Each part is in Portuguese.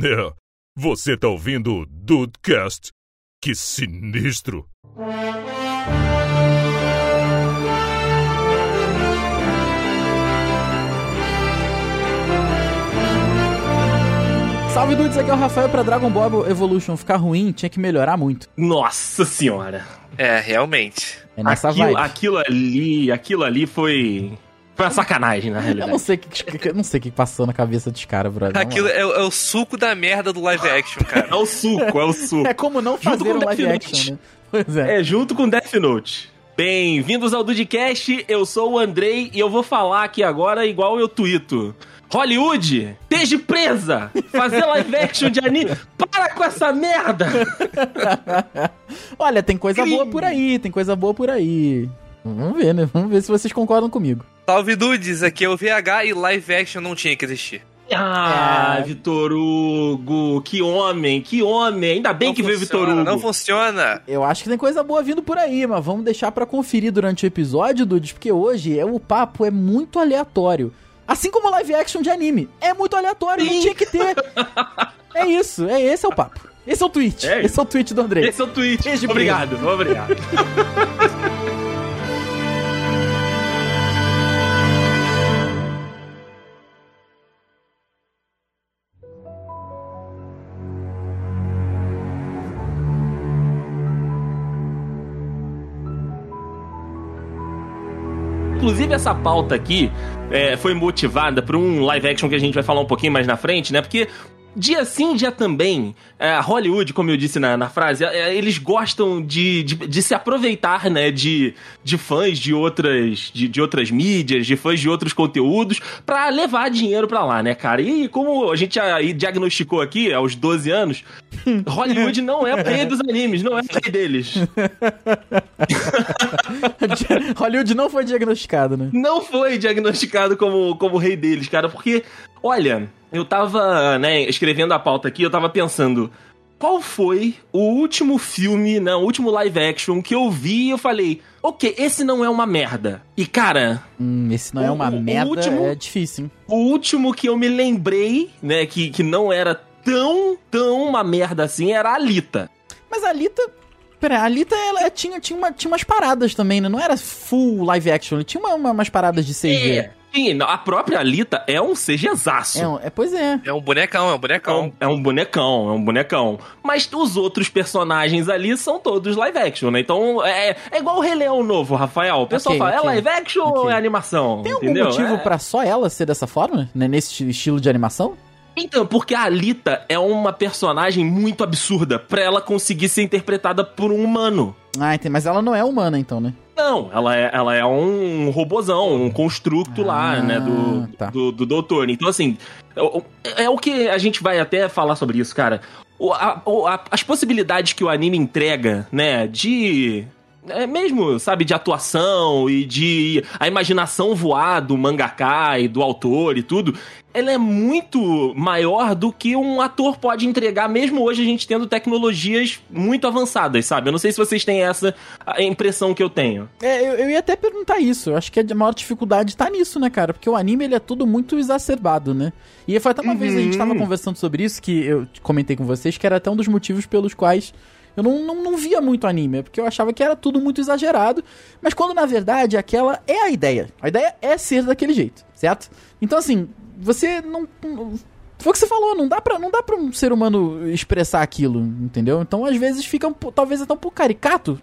É, você tá ouvindo o Dudecast? Que sinistro! Salve dudes, aqui é o Rafael pra Dragon Ball Evolution ficar ruim, tinha que melhorar muito. Nossa senhora. É, realmente. É nessa aquilo, vibe. aquilo ali, aquilo ali foi. Foi uma sacanagem, na Eu realidade. não sei o que, que- eu não sei o que passou na cabeça dos caras, brother. Aquilo é, é o suco da merda do live action, cara. É o suco, é o suco. É como não fazer um live Death action, né? Pois é. É, junto com Death Note. Bem-vindos ao Dudcast, eu sou o Andrei e eu vou falar aqui agora igual eu tuito. Hollywood, esteja presa! Fazer live action de anime. Para com essa merda! Olha, tem coisa Crime. boa por aí, tem coisa boa por aí. Vamos ver, né? Vamos ver se vocês concordam comigo. Salve Dudes, aqui é o VH e live action não tinha que existir. Ah, É. Vitor Hugo, que homem, que homem. Ainda bem Não que veio funciona, Vitor Hugo. Não funciona. Eu acho que tem coisa boa vindo por aí, mas vamos deixar pra conferir durante o episódio, Dudes, porque hoje é, o papo é muito aleatório. Assim como live action de anime. É muito aleatório, não Sim. tinha que ter. É isso, é esse é o papo. Esse é o tweet. É esse é o tweet do André. Esse é o tweet. Beijo, obrigado, obrigado. Inclusive, essa pauta aqui é, foi motivada por um live action que a gente vai falar um pouquinho mais na frente, né? Porque dia sim, dia também, é, Hollywood, como eu disse na, na frase, é, eles gostam de, de, de se aproveitar, né? De, de fãs de outras, de, de outras mídias, de fãs de outros conteúdos, pra levar dinheiro pra lá, né, cara? E como a gente já diagnosticou aqui, aos 12 anos, Hollywood não é o rei dos animes, não é o rei deles. Hollywood não foi diagnosticado, né? não foi diagnosticado como, como o rei deles, cara, porque, olha, eu tava, né, escrevendo a pauta aqui, eu tava pensando, qual foi o último filme, né, o último live action que eu vi e eu falei, ok, esse não é uma merda. E, cara, Hum, esse não é O- uma o- o merda, último- é difícil, hein? o último que eu me lembrei, né, que, que não era tão, tão uma merda assim, era a Alita. Mas a Alita. Pera, a Alita ela tinha, tinha, uma, tinha umas paradas também, né? Não era full live action, tinha uma- uma- umas paradas de CG. É, sim, a própria Alita é um CGzaço. É, um- é, pois é. É um bonecão, é um É bonecão. um, é um bonecão, é um bonecão. Mas os outros personagens ali são todos live action, né? Então é, é igual o Rei Leão novo, Rafael. O pessoal Ok, fala, ok. é live action ou Ok. é animação? Tem algum entendeu? motivo É- pra só ela ser dessa forma? Né? Nesse esti- estilo de animação? Então, porque a Alita é uma personagem muito absurda pra ela conseguir ser interpretada por um humano. Ah, entendi. Mas ela não é humana, então, né? Não, ela é, ela é um robozão, um construto lá, Ah, né, do, tá. do, do doutor. Então, assim, é o- é o que a gente vai até falar sobre isso, cara. O- a- a- as possibilidades que o anime entrega, né, de... É mesmo, sabe, de atuação e de a imaginação voar do mangaka e do autor e tudo, ela é muito maior do que um ator pode entregar, mesmo hoje a gente tendo tecnologias muito avançadas, sabe? Eu não sei se vocês têm essa impressão que eu tenho. É, eu, eu ia até perguntar isso. Eu acho que a maior dificuldade tá nisso, né, cara? Porque o anime, ele é tudo muito exacerbado, né? E foi até uma vez a gente tava conversando sobre isso, que eu comentei com vocês, que era até um dos motivos pelos quais eu não, não, não via muito anime, porque eu achava que era tudo muito exagerado, mas quando na verdade aquela é a ideia. A ideia é ser daquele jeito, certo? Então assim, você não. Foi o que você falou, não dá, pra, não dá pra um ser humano expressar aquilo, entendeu? Então às vezes fica um, talvez até um pouco caricato,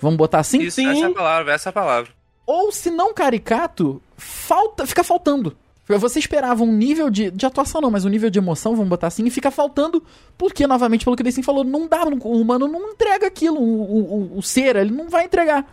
vamos botar assim? Isso, sim. essa é a palavra, essa é a palavra. ou se não caricato, falta, fica faltando. Você esperava um nível de, de atuação, não, mas um nível de emoção, vamos botar assim, e fica faltando, porque, novamente, pelo que o Deicin falou, não dá, o humano não entrega aquilo, o, o, o- ser, ele não vai entregar.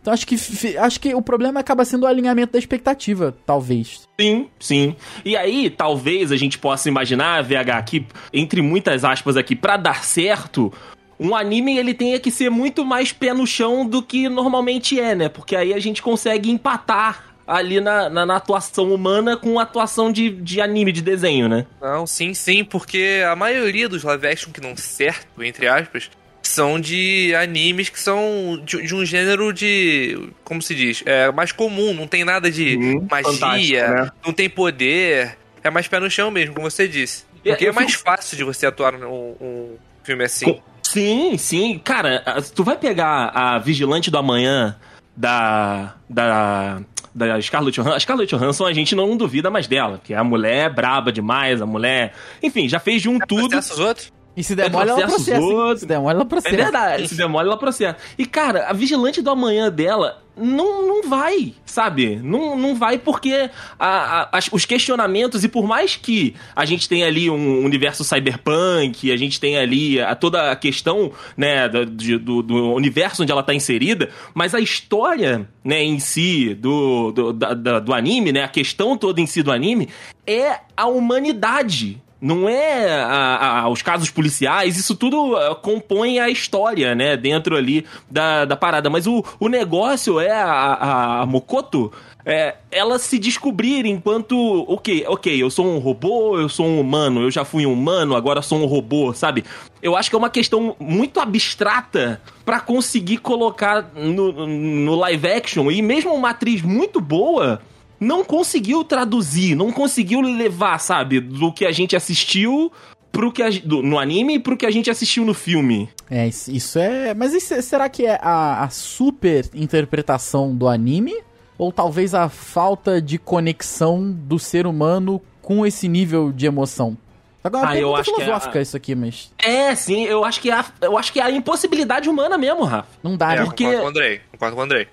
Então acho que, acho que o problema acaba sendo o alinhamento da expectativa, talvez. Sim, sim. E aí, talvez a gente possa imaginar, VH, aqui, entre muitas aspas aqui, pra dar certo, um anime ele tenha que ser muito mais pé no chão do que normalmente é, né? Porque aí a gente consegue empatar ali na, na, na atuação humana com atuação de, de anime, de desenho, né? Não, sim, sim, porque a maioria dos live action que não certo, entre aspas, são de animes que são de, de um gênero de. Como se diz? É mais comum, não tem nada de Uhum, magia, né? não tem poder. É mais pé no chão mesmo, como você disse. Porque eu é mais fico- fácil de você atuar num um filme assim. Com- Sim, sim. Cara, tu vai pegar a Vigilante do Amanhã da. da. Da Scarlett Johansson. A Scarlett Johansson a gente não duvida mais dela, porque a mulher é braba demais, a mulher. Enfim, já fez de um tudo. Processa os outros? E se demora, ela processo processa. Se demora, ela É processa. verdade, se demora ela processa. E, cara, a vigilante do amanhã dela não, não vai, sabe? Não, não vai porque a- a- os questionamentos, e por mais que a gente tenha ali um universo cyberpunk, a gente tenha ali a, toda a questão, né, do, do, do universo onde ela tá inserida, mas a história, né, em si, do, do, da- da- do anime, né, a questão toda em si do anime, é a humanidade não é a- a- os casos policiais, isso tudo ah, compõe a história, né? Dentro ali da, da parada. Mas o, o negócio é a, a, a Mokoto. É, ela se descobrir enquanto, ok, ok, eu sou um robô, eu sou um humano, eu já fui um humano, agora sou um robô, sabe? Eu acho que é uma questão muito abstrata pra conseguir colocar no, no live action e mesmo uma atriz muito boa não conseguiu traduzir, não conseguiu levar, sabe, do que a gente assistiu pro que a, do- no anime e pro que a gente assistiu no filme. É, isso, é. Mas isso é- será que é a, a super interpretação do anime? Ou talvez a falta de conexão do ser humano com esse nível de emoção? Agora, é uma Ah, eu pergunta acho que é filosófica a- isso aqui, mas É, sim, eu acho que é a, eu acho que é a impossibilidade humana mesmo, Rafa. não dá, É, né? porque- concordo com o Andrei. Concordo com o Andrei.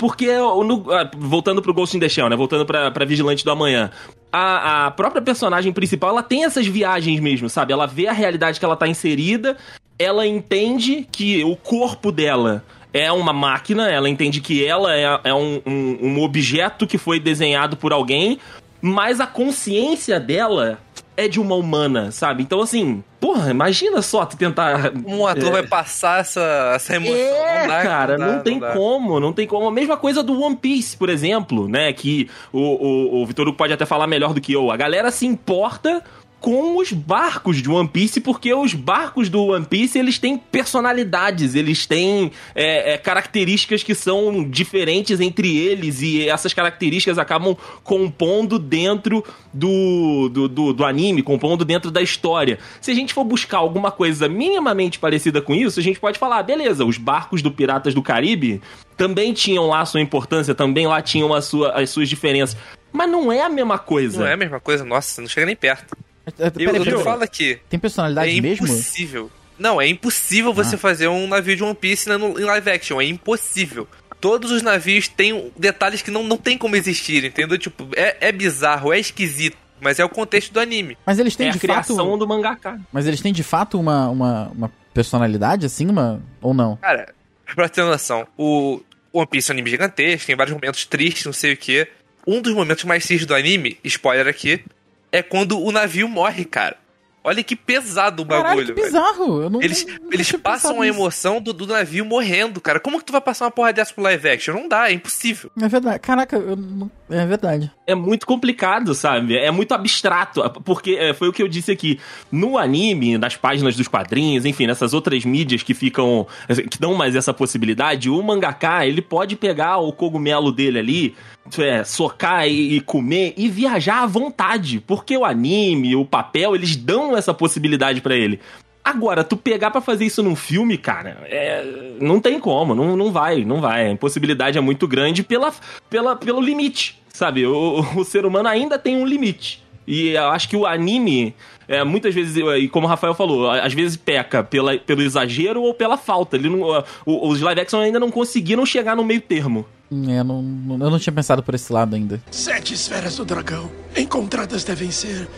Porque, no- ah, voltando pro Ghost in the Shell, né? Voltando pra, pra Vigilante do Amanhã. A, a própria personagem principal, ela tem essas viagens mesmo, sabe? Ela vê a realidade que ela tá inserida, ela entende que o corpo dela é uma máquina, ela entende que ela é, é um, um, um objeto que foi desenhado por alguém, mas a consciência dela é de uma humana, sabe? Então, assim, porra, imagina só tu tentar Um ator vai passar essa, essa emoção. é, não dá, cara, não, dá, tem dá. como, não tem como. A mesma coisa do One Piece, por exemplo, né? Que o, o, o Vitor Hugo pode até falar melhor do que eu. A galera se importa com os barcos de One Piece, porque os barcos do One Piece, eles têm personalidades, eles têm é, é, características que são diferentes entre eles, e essas características acabam compondo dentro do, do, do, do anime, compondo dentro da história. Se a gente for buscar alguma coisa minimamente parecida com isso, a gente pode falar, ah, beleza, os barcos do Piratas do Caribe também tinham lá a sua importância, também lá tinham a sua, as suas diferenças. Mas não é a mesma coisa. Não é a mesma coisa, nossa, não chega nem perto. É, Eu, eu te falo aqui, Tem personalidade é mesmo? impossível. Não, é impossível Ah. você fazer um navio de One Piece né, no- em live action, é impossível. Todos os navios têm detalhes que não, não tem como existir, entendeu? Tipo, é, é bizarro, é esquisito, mas é o contexto do anime. Mas eles têm É a de criação fato. do mangaka. Mas eles têm de fato uma, uma, uma personalidade, assim, uma. Ou não? Cara, pra ter noção, o One Piece é um anime gigantesco, tem vários momentos tristes, não sei o que. Um dos momentos mais tristes do anime, spoiler aqui, é quando o navio morre, cara. Olha que pesado o Caralho, bagulho, que velho. bizarro. Eu não, Eles, não eles passam a emoção do, do navio morrendo, cara. Como que tu vai passar uma porra dessa pro live action? Não dá, é impossível. É verdade. Caraca, eu não- é verdade. É muito complicado, sabe? É muito abstrato, porque é, foi o que eu disse aqui. No anime, nas páginas dos quadrinhos, enfim, nessas outras mídias que ficam, que dão mais essa possibilidade, o mangaka, ele pode pegar o cogumelo dele ali, é, socar e, e comer e viajar à vontade, porque o anime, o papel, eles dão essa possibilidade pra ele. Agora, tu pegar pra fazer isso num filme, cara, é, não tem como, não, não vai, não vai. A impossibilidade é muito grande pela, pela, pelo limite, sabe? O, o ser humano ainda tem um limite. E eu acho que o anime, é, muitas vezes, e como o Rafael falou, às vezes peca pela, pelo exagero ou pela falta. Ele não, o- os live action ainda não conseguiram chegar no meio termo. É, não- eu não tinha pensado por esse lado ainda. Sete esferas do dragão encontradas devem ser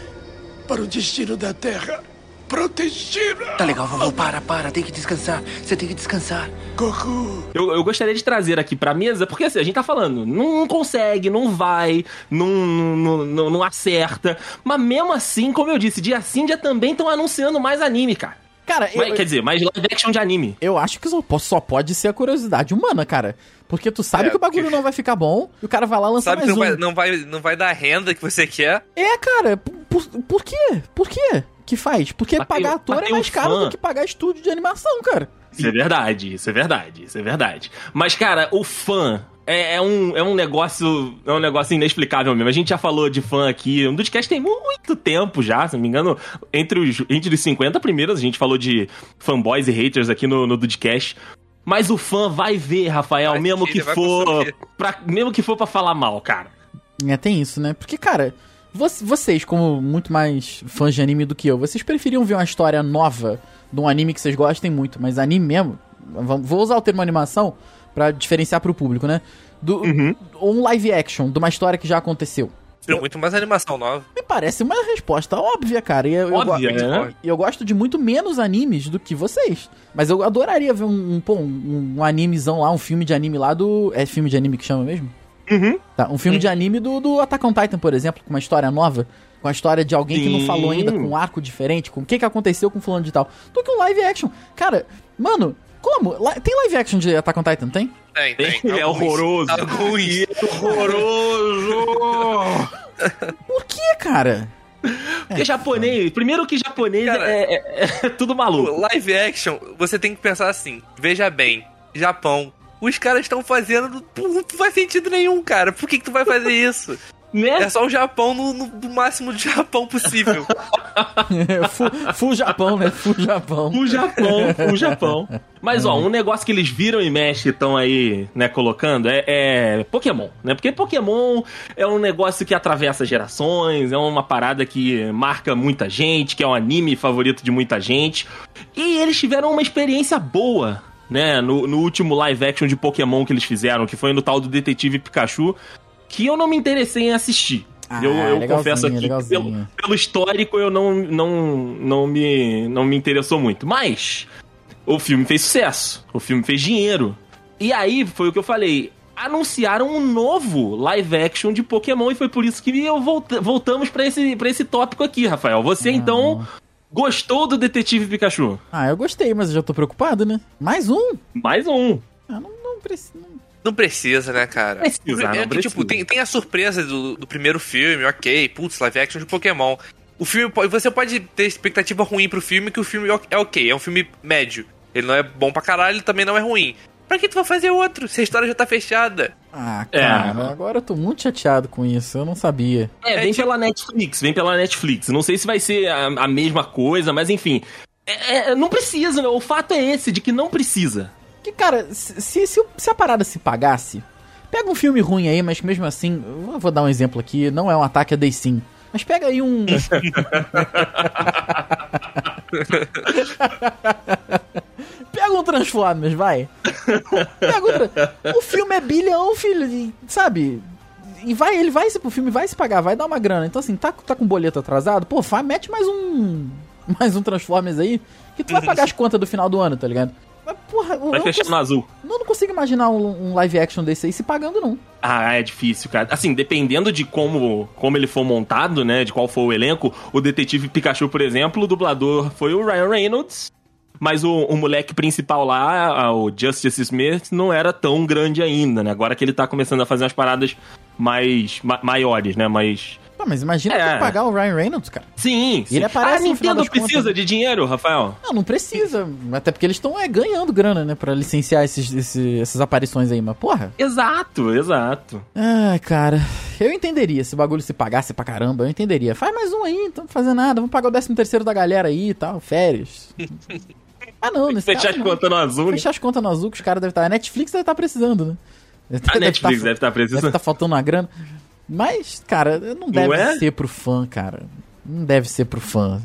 para o destino da Terra protegida. Tá legal, vovô, para, para, tem que descansar. Você tem que descansar. Goku, Eu, eu gostaria de trazer aqui pra mesa, porque assim, a gente tá falando, não consegue, não vai, não, não, não, não acerta. Mas mesmo assim, como eu disse, dia sim, dia também estão anunciando mais anime, cara. Cara, eu, Mas, quer dizer, mais live action de anime. eu acho que só po- só pode ser a curiosidade humana, cara. Porque tu sabe É, que o bagulho porque- não vai ficar bom e o cara vai lá lançar Sabe que mais não um. vai, não, vai, não vai dar a renda que você quer. É, cara, por, por quê? Por quê que faz? Porque Mas pagar ator é mais caro fã. do que pagar estúdio de animação, cara. Isso é verdade, isso é verdade, isso é verdade. Mas, cara, o fã, é, é um, é um negócio. É um negócio inexplicável mesmo. A gente já falou de fã aqui. Um Dudcast tem muito tempo já, se não me engano. Entre os, entre os 50 primeiros, a gente falou de fanboys e haters aqui no, no Dudcast. Mas o fã vai ver, Rafael, Vai mesmo que for. Pra, mesmo que for pra falar mal, cara. É, tem isso, né? Porque, cara, vocês, como muito mais fãs de anime do que eu, vocês preferiam ver uma história nova de um anime que vocês gostem muito, mas anime mesmo? Vou usar o termo animação pra diferenciar pro público, né? Do, Ou um live action de uma história que já aconteceu. Tem muito mais animação nova. Me parece uma resposta óbvia, cara. E eu, eu Óbvia, go- né? E eu gosto de muito menos animes do que vocês. Mas eu adoraria ver um, um, pô, um, um animezão lá, um filme de anime lá do. É filme de anime que chama mesmo? Uhum. Tá, um filme de anime do, do Attack on Titan, por exemplo, com uma história nova. Com a história de alguém que não Sim. falou ainda, com um arco diferente, com o que, que aconteceu com fulano de tal. Do que um live action. Cara, mano, como? Tem live action de Attack on Titan, tem? Tem, tem. É Alguns. horroroso. Alguns. Horroroso! Por que, cara? Porque japonês, primeiro que japonês Cara, é, é- é tudo maluco. Live action, você tem que pensar assim. Veja bem, Japão. Os caras estão fazendo. Não faz sentido nenhum, cara. Por que, que tu vai fazer isso? Né? É só o Japão no, no- no máximo de Japão possível. full, full Japão, né? Full Japão. O Japão, o Japão. Mas, ó, um negócio que eles viram e mexe estão aí, né, colocando é, é Pokémon, né? Porque Pokémon é um negócio que atravessa gerações, é uma parada que marca muita gente, que é um anime favorito de muita gente. E eles tiveram uma experiência boa, né, no, no último live action de Pokémon que eles fizeram, que foi no tal do Detetive Pikachu, que eu não me interessei em assistir. Ah, eu eu confesso aqui pelo, pelo histórico eu não, não, não, me, não me interessou muito. Mas o filme fez sucesso, o filme fez dinheiro. E aí foi o que eu falei. Anunciaram um novo live action de Pokémon e foi por isso que eu volta, voltamos pra esse, pra esse tópico aqui, Rafael. Você então gostou do Detetive Pikachu? Ah, eu gostei, mas eu já tô preocupado, né? Mais um? Mais um. Ah, não, não precisa. Não precisa, né, cara? Precisa, é não precisa. tipo, tem, tem a surpresa do, do primeiro filme, ok, putz, live action de Pokémon. O filme pode, você pode ter expectativa ruim pro filme, que o filme é ok, é um filme médio. Ele não é bom pra caralho, ele também não é ruim. Pra que tu vai fazer outro? Se a história já tá fechada. Ah, É. cara, agora eu tô muito chateado com isso, eu não sabia. É, É vem tipo- pela Netflix, vem pela Netflix. Não sei se vai ser a, a mesma coisa, mas enfim. É, é, não precisa, né? O fato é esse, de que não precisa. Que, cara, se, se, se, se a parada se pagasse, pega um filme ruim aí, mas mesmo assim, eu vou dar um exemplo aqui, não é um ataque a Day Sim. Mas pega aí um. pega um Transformers, vai. Pega um tra- O filme é bilhão, filho, sabe? E vai, ele vai, o filme vai se pagar, vai dar uma grana. Então, assim, tá, tá com boleto atrasado, pô, vai, mete mais um. Mais um Transformers aí, que tu vai pagar as contas do final do ano, tá ligado? Mas, porra, Vai não fechar no azul. eu não consigo imaginar um, um live action desse aí se pagando, não. Ah, é difícil, cara. Assim, dependendo de como, como ele for montado, né? De qual for o elenco, o Detetive Pikachu, por exemplo, o dublador foi o Ryan Reynolds. Mas o, o moleque principal lá, o Justice Smith, não era tão grande ainda, né? Agora que ele tá começando a fazer umas paradas mais ma- maiores, né? Mais. Pô, mas imagina É. pagar o Ryan Reynolds, cara. Sim, sim. ele aparece a final Nintendo contas, precisa né? de dinheiro, Rafael? Não, não precisa. Até porque eles estão é, ganhando grana, né? Pra licenciar esses, esse- essas aparições aí. Mas, porra. Exato, exato. Ai, cara. Eu entenderia se o bagulho se pagasse pra caramba. Eu entenderia. Faz mais um aí, não estamos fazendo nada. Vamos pagar o 13 terceiro da galera aí e tal. Férias. ah, não. Nesse Fechar caso, as não. contas no azul, né? Fechar as contas no azul que os caras devem estar. A Netflix deve estar precisando, né? Deve A deve Netflix tá- deve estar Deve precisando. estar faltando uma grana. Mas, cara, não deve é? ser pro fã, cara. Não deve ser pro fã.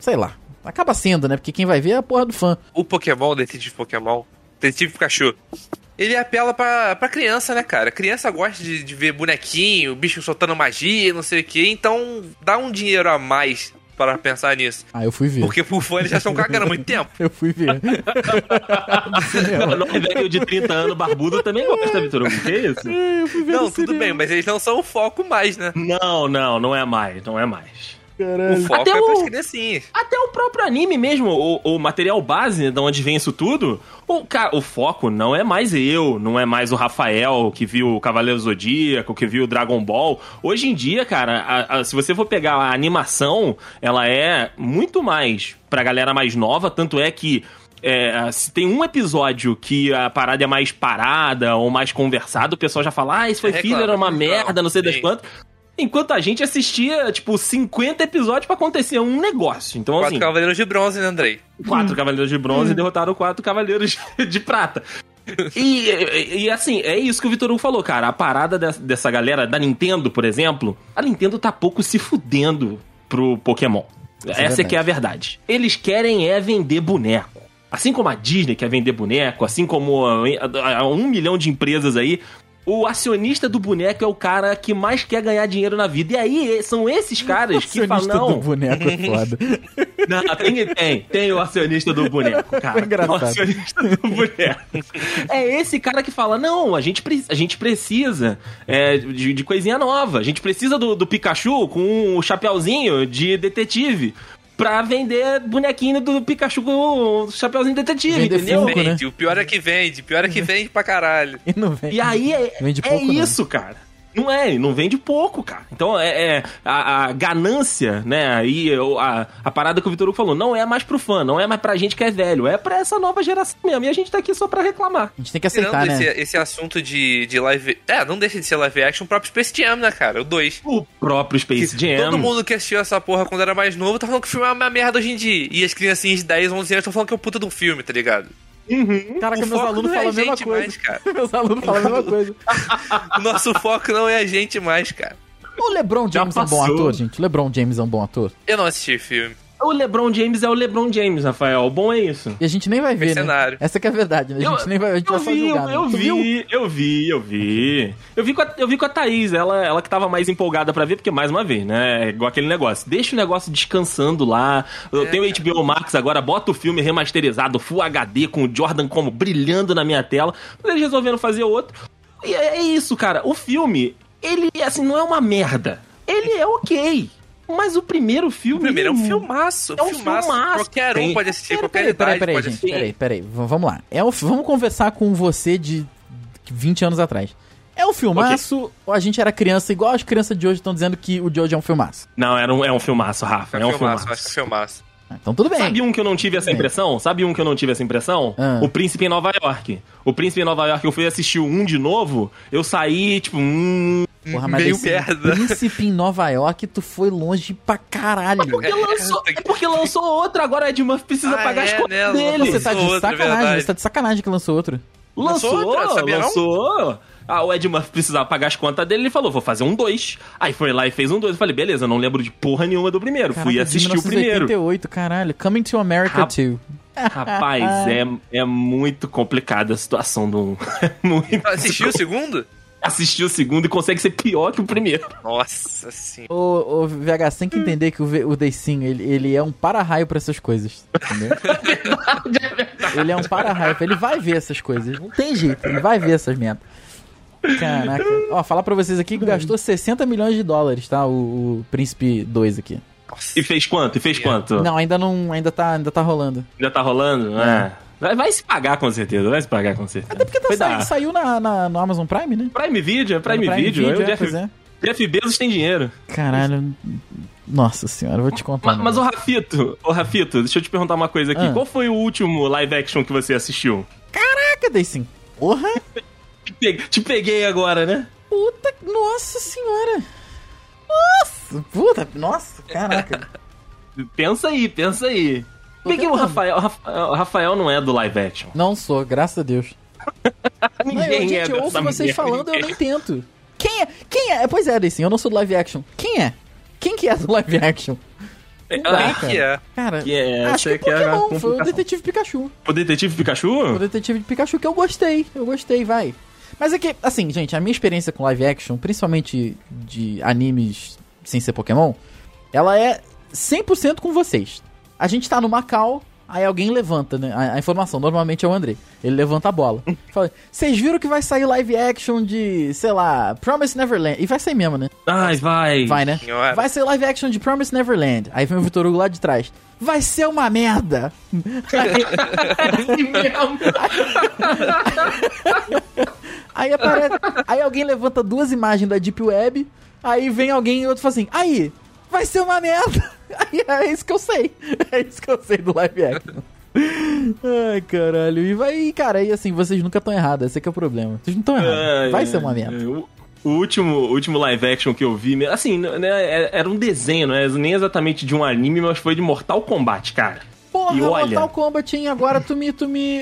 Sei lá. Acaba sendo, né? Porque quem vai ver é a porra do fã. O Pokémon, o Detetive Pokémon, Detetive Pikachu, ele apela pra, pra criança, né, cara? Criança gosta de, de ver bonequinho, bicho soltando magia, não sei o que, então dá um dinheiro a mais para pensar nisso. Ah, eu fui ver. Porque pro fã eles já estão cagando há muito tempo. Eu fui ver. Não, velho de 30 anos, barbudo, também gosta, Vitor Hugo. Que isso? Eu fui ver Não, tudo cinema. bem, mas eles não são o foco mais, né? Não, não, não é mais, não é mais. O foco Até é o- criancinhas. Até o próprio anime mesmo, o, o material base de onde vem isso tudo, o, cara, o foco não é mais eu, não é mais o Rafael que viu o Cavaleiro Zodíaco, que viu o Dragon Ball. Hoje em dia, cara, a- a- se você for pegar a animação, ela é muito mais pra galera mais nova, tanto é que é, se tem um episódio que a parada é mais parada ou mais conversada, o pessoal já fala, ah, isso foi Reclama, filler, era uma reclama. merda, não sei das quantas. Enquanto a gente assistia, tipo, 50 episódios pra acontecer um negócio. Então, Quatro assim, Cavaleiros de Bronze, né, Andrei? quatro cavaleiros de bronze derrotaram quatro cavaleiros de prata. E, e- e, assim, é isso que o Vitor Hugo falou, cara. A parada des- dessa galera da Nintendo, por exemplo, a Nintendo tá pouco se fudendo pro Pokémon. Essa é verdade. que é a verdade. Eles querem é vender boneco. Assim como a Disney quer vender boneco, assim como a- a- a um milhão de empresas aí, o acionista do boneco é o cara que mais quer ganhar dinheiro na vida. E aí são esses caras que falam, Acionista do não, boneco é foda. não, tem, tem. Tem o acionista do boneco, cara. É. O acionista do boneco. É esse cara que fala: não, a gente, pre- a gente precisa é, de, de coisinha nova. A gente precisa do, do Pikachu com o chapeuzinho de detetive. Pra vender bonequinho do Pikachu com o chapeuzinho de detetive, Vender entendeu? Funko, né? Vende, o pior é que vende, o pior é que vende pra caralho. E não vem. E aí é, Vende é pouco, não. isso, cara. Não é, não vende pouco, cara. Então é, é a, a ganância, né? Aí a, a parada que o Vitor Hugo falou, não é mais pro fã, não é mais pra gente que é velho, é pra essa nova geração mesmo. E a gente tá aqui só pra reclamar. A gente tem que Tirando aceitar, esse, né? esse assunto de, de live. É, não deixa de ser live action, o próprio Space Jam, né, cara? O 2. O próprio Space Jam. Todo mundo que assistiu essa porra quando era mais novo tá falando que o filme é uma merda hoje em dia. E as criancinhas de 10, 11 anos estão falando que é um puta de um filme, tá ligado? Caraca, o meus alunos não é falam a mesma coisa. mais, cara. meus alunos falam a mesma coisa. O nosso foco não é a gente mais, cara. O LeBron James é um bom ator, gente. O LeBron James é um bom ator. Eu não assisti o filme. O LeBron James é o LeBron James, Rafael. O bom é isso. E a gente nem vai ver, né? Essa que é a verdade, né? A gente nem vai, a gente eu vai só vi, julgar, né? eu viu? vi, eu vi, eu vi. Eu vi com a, eu vi com a Thaís, ela, ela que tava mais empolgada pra ver, porque mais uma vez, né? É igual aquele negócio. Deixa o negócio descansando lá. Eu É, tenho o HBO Max agora, bota o filme remasterizado, Full HD, com o Jordan como brilhando na minha tela. Mas eles resolveram fazer outro. E é, é isso, cara. O filme, ele, assim, não é uma merda. Ele é ok. Mas o primeiro filme. O primeiro é um ele- filmaço. É um filmaço. filmaço. Qualquer um pode assistir, Peraí, qualquer peraí, peraí, idade peraí, pode gente. assistir. Peraí, peraí. Vamos lá. É um, vamos conversar com você de 20 anos atrás. É um filmaço ou a gente era criança, igual as crianças de hoje estão dizendo que o Jojo é um filmaço? Não, era um, é um filmaço, Rafa. É É um filmaço, filmaço. acho que é filmaço. Ah, Então tudo bem. Sabe um que eu não tive essa impressão? Sabe um que eu não tive essa impressão? Ah. O Príncipe em Nova York. O Príncipe em Nova York, eu fui assistir um de novo, eu saí, tipo, hum. Porra, mas meio merda. Príncipe em Nova York, tu foi longe pra caralho. Porque lançou, é porque lançou outro, agora o Ed Murphy precisa Ah, pagar as é, contas né? dele. Você tá de outro, é sacanagem, verdade. você tá de sacanagem que lançou outro. Lançou, Lançou outra, sabia não? lançou. Ah, o Ed Murphy precisava pagar as contas dele, ele falou, vou fazer um dois. Aí foi lá e fez um dois. Eu falei, beleza, eu não lembro de porra nenhuma do primeiro. Fui Caraca, assistir de o primeiro. 1988, caralho. Coming to America Rap- 2. Rapaz, é, é muito complicada a situação do. É muito. Assistiu o segundo? Assistiu o segundo e consegue ser pior que o primeiro. Nossa senhora. Ô, ô, VH, você tem que entender que o, V- o Deicinho, ele, ele é um para-raio pra essas coisas. Entendeu? ele é um para-raio. Ele vai ver essas coisas. Não tem jeito, ele vai ver essas merdas. Caraca. Ó, falar pra vocês aqui que gastou 60 milhões de dólares, tá? O, o Príncipe 2 aqui. E fez quanto? E fez quanto? Não, ainda não. Ainda tá, ainda tá rolando. Ainda tá rolando? É. Vai, vai se pagar com certeza, vai se pagar com certeza. Até porque tá sa- saiu na, na- no Amazon Prime, né? Prime Video, é Prime, Prime Video. Video, o é, Jeff, é. Jeff Bezos tem dinheiro. Caralho. Nossa senhora, vou te contar. Ma- um Mas, o. Rafito, ô Rafito, deixa eu te perguntar uma coisa aqui. Ah. Qual foi o último live action que você assistiu? Caraca, Deicinho. Porra! Te pe- Te peguei agora, né? Puta, nossa senhora. Nossa, puta, nossa, caraca. Pensa aí, pensa aí. Por que o. Rafael, o Rafael- o não é do live action? Não sou, graças a Deus. Não, eu, Ninguém gente, é eu ouço vocês merda. falando, eu nem tento. Quem é? Quem é? Pois é, Deicinho, eu não sou do live action. Quem é? Quem que é do live action? É, Não ah, Que é. Cara, Que é, acho que que é Pokémon, foi o. Detetive Pikachu. O Detetive O Pikachu? Detetive de Pikachu que eu gostei, eu gostei, vai. Mas é que, assim, gente, a minha experiência com live action, principalmente de animes sem ser Pokémon, ela é 100% com vocês. A gente tá no Macau, aí alguém levanta, né? A, a informação, normalmente é o André. Ele levanta a bola. Fala, vocês viram que vai sair live action de, sei lá, Promise Neverland. E vai sair mesmo, né? Ai, vai. Vai, né? Senhora. Vai ser live action de Promise Neverland. Aí vem o Vitor Hugo lá de trás. Vai ser uma merda. Aí aparece. Aí alguém levanta duas imagens da Deep Web. Aí vem alguém e outro fala assim: Aí, vai ser uma merda. É isso que eu sei. É isso que eu sei do live action. Ai, caralho. E vai, cara, e assim, vocês nunca estão errados, esse é que é o problema. Vocês não estão errados. É, vai é, ser uma merda. é. O, o último, o último live action que eu vi, assim, né, é- era um desenho, não é nem exatamente de um anime, mas foi de Mortal Kombat, cara. Porra, E olha- Mortal Kombat, hein? Agora tu me, tu me.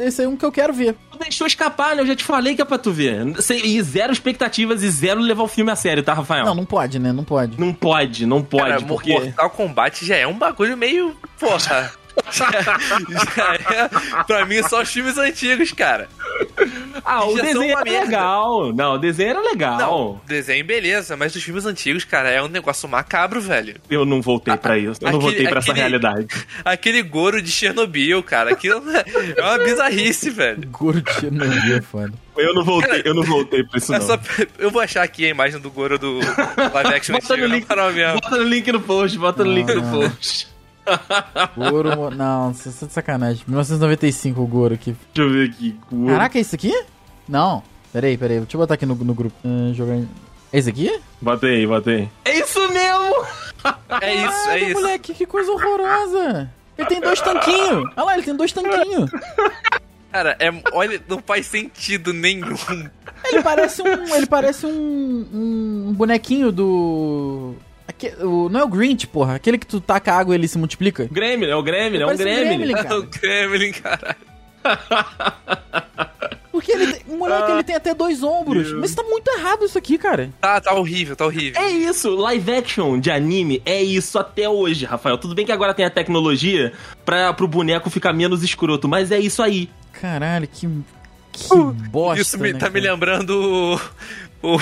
Esse é um que eu quero ver. Tu deixou escapar, né? Eu já te falei que é pra tu ver. E zero expectativas e zero levar o filme a sério, tá, Rafael? Não, não pode, né? Não pode. Não pode, não pode, Cara, porque... Mortal Kombat já é um bagulho meio. Porra. já, já é. Pra mim, só os filmes antigos, cara. Ah, o desenho era merda. legal. Não, o desenho era legal. Não, desenho, beleza, mas os filmes antigos, cara, é um negócio macabro, velho. Eu não voltei pra isso. Eu não Aquele- voltei pra essa realidade. Aquele Goro de Chernobyl, cara, aquilo é uma bizarrice, velho. Curte no dia, foda. Eu não voltei, eu não voltei pra isso, É não. só- eu vou achar aqui a imagem do Goro do live action Bota no antigo, link, bota no link no post, bota no Não, link no não. post. Goro. Não, isso é de sacanagem. 1995 o Goro aqui. Deixa eu ver aqui. Caraca, é isso aqui? Não. Peraí, peraí. Deixa eu botar aqui no, no grupo. Ah, jogar. É esse aqui? Bota aí. É isso mesmo! É isso, é Caralho, isso. moleque, que coisa horrorosa. Ele tem dois tanquinhos. Olha lá, ele tem dois tanquinhos. Cara, é, olha, não faz sentido nenhum. Ele parece um. Ele parece um. um bonequinho do. Aque- o- não é o Grinch, porra. Aquele que tu taca água e ele se multiplica. Gremlin, é o Gremlin, é um Gremlin. Gremlin. cara. o Kremlin, caralho. Porque ele tem. o Moleque, ele tem até dois ombros. Mas tá muito errado isso aqui, cara. Tá, tá horrível, tá horrível. É isso, live action de anime é isso até hoje, Rafael. Tudo bem que agora tem a tecnologia pra, pro boneco ficar menos escroto, mas é isso aí. Caralho, que. Que bosta. Isso me, né, tá me cara? lembrando o. O,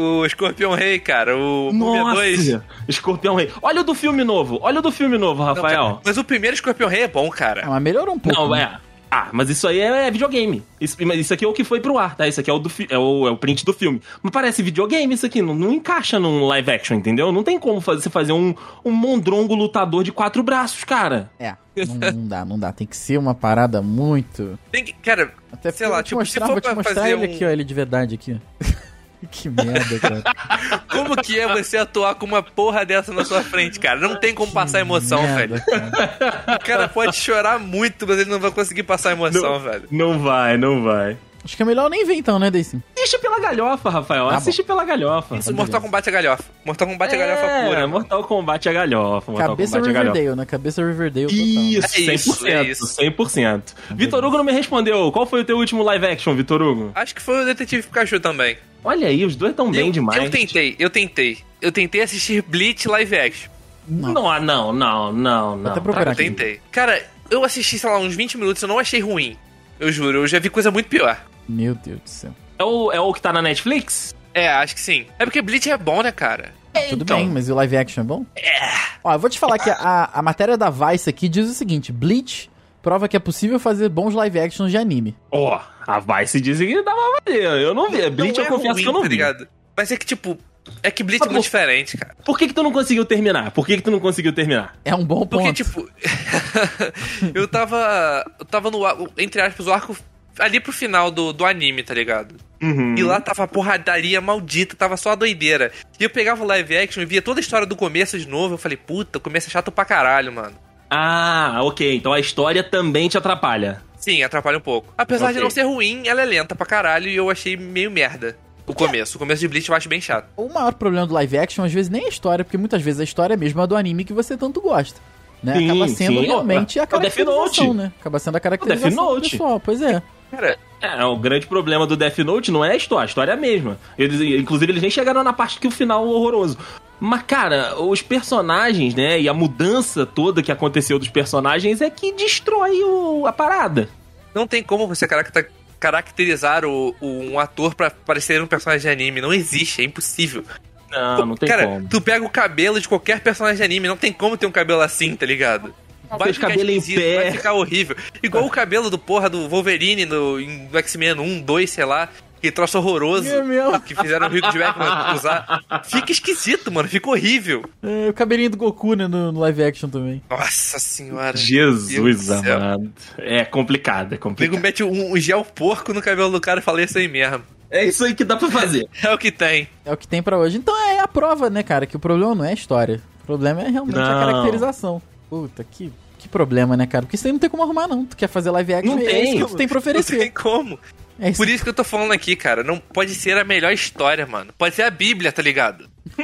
o Escorpião Rei, cara. O Múmia 2. Nossa, Escorpião Rei. Olha o do filme novo, olha o do filme novo, Não, Rafael. Mas o primeiro Escorpião Rei é bom, Ah, cara. mas melhorou um pouco. Não, né? é. Ah, mas isso aí é, é videogame. Isso, mas isso aqui é o que foi pro ar, tá? Isso aqui é o, do fi- é o, é o print do filme. Mas parece videogame isso aqui, não, não encaixa num live action, entendeu? Não tem como fazer, você fazer um, um mondrongo lutador de quatro braços, cara. É. Não, não dá, não dá. Tem que ser uma parada muito. Tem que, cara, Até Sei lá, eu vou te tipo, se mostrar, for vou te mostrar fazer ele um- aqui, ó, ele de verdade aqui. Que merda, cara. como que é você atuar com uma porra dessa na sua frente, cara? Não tem como passar emoção, merda, velho. cara. O cara pode chorar muito, mas ele não vai conseguir passar emoção, velho. Não vai, não vai. Acho que é melhor nem ver então, né, Daisy? Assiste pela galhofa, Rafael. Tá Assiste pela galhofa. Isso, Mortal Kombat é galhofa. Mortal Kombat é, galhofa É, pura. mano. Mortal Kombat é galhofa. Mortal Cabeça Kombat é galhofa. Riverdale, né? Cabeça Riverdale total. Isso, É isso, 100%. é isso. 100%. Vitor Hugo não me respondeu. Qual foi o teu último live action, Vitor Hugo? Acho que foi o Detetive Pikachu também. Olha aí, os dois tão bem demais. Eu tentei, eu tentei. Eu tentei assistir Bleach live action. Não, não, não, não, não. até procurar Eu aqui. tentei. Cara, eu assisti, sei lá, uns 20 minutos, eu não achei ruim. Eu juro, eu já vi coisa muito pior. Meu Deus do céu. É o, é o que tá na Netflix? É, acho que sim. É porque Bleach é bom, né, cara? Tudo então. bem, mas e o live action é bom? É. Ó, eu vou te falar que a, a matéria da Vice aqui diz o seguinte: Bleach prova que é possível fazer bons live actions de anime. Ó, a Vice diz que dá pra fazer. Eu não vi. Bleach Não eu é confesso ruim, que eu não tá vi. Mas é que, tipo, é que Bleach é muito por- diferente, cara. Por que que tu não conseguiu terminar? Por que que tu não conseguiu terminar? É um bom ponto. Porque, tipo, eu tava. Eu tava no. ar- Entre aspas, o arco ali pro final do, do anime, tá ligado? Uhum. E lá tava a porradaria maldita, tava só a doideira. E eu pegava o live action e via toda a história do começo de novo. Eu falei, puta, o começo é chato pra caralho, mano. Ah, ok. Então a história também te atrapalha. Sim, atrapalha um pouco. Apesar de Ok. não ser ruim, ela é lenta pra caralho e eu achei meio merda. O começo. O começo de Bleach eu acho bem chato. O maior problema do live action, às vezes, nem é a história, porque muitas vezes a história é mesmo a do anime que você tanto gosta. Né? Sim, Acaba sendo sim. realmente É a caracterização, né? Acaba sendo a caracterização do pessoal, pois é. Cara, É, o grande problema do Death Note não é a história, a história é a mesma. Eles, inclusive, eles nem chegaram na parte que o final é horroroso. Mas, cara, os personagens, né, e a mudança toda que aconteceu dos personagens é que destrói o- a parada. não tem como você caracter- caracterizar o, o- um ator pra parecer um personagem de anime. Não existe, é impossível. Não, não tem Cara, como. tu pega o cabelo de qualquer personagem de anime, não tem como ter um cabelo assim, tá ligado? Fez cabelo em esquisito, pé. Vai ficar horrível. Igual o cabelo do porra do Wolverine no, em- no X-Men 1, 2, sei lá. Que troço horroroso. É. Que fizeram o Hugh Jackman usar. Fica esquisito, mano. Fica horrível. É, o cabelinho do Goku, né, no, no live action também. Nossa senhora. Jesus amado. É complicado, é O nego complicado. mete um, um gel porco no cabelo do cara e fala isso aí mesmo. É isso aí que dá pra fazer. É o que tem. É o que tem pra hoje. Então é a prova, né, cara, que o problema não é a história. O problema é realmente a Não. caracterização. Puta, que Que problema, né, cara? Porque isso aí não tem como arrumar, não. Tu quer fazer live action Não é tem. isso que tu tem pra Não oferecer. tem como. É isso. Por isso que eu tô falando aqui, cara. Não pode ser a melhor história, mano. Pode ser a Bíblia, tá ligado?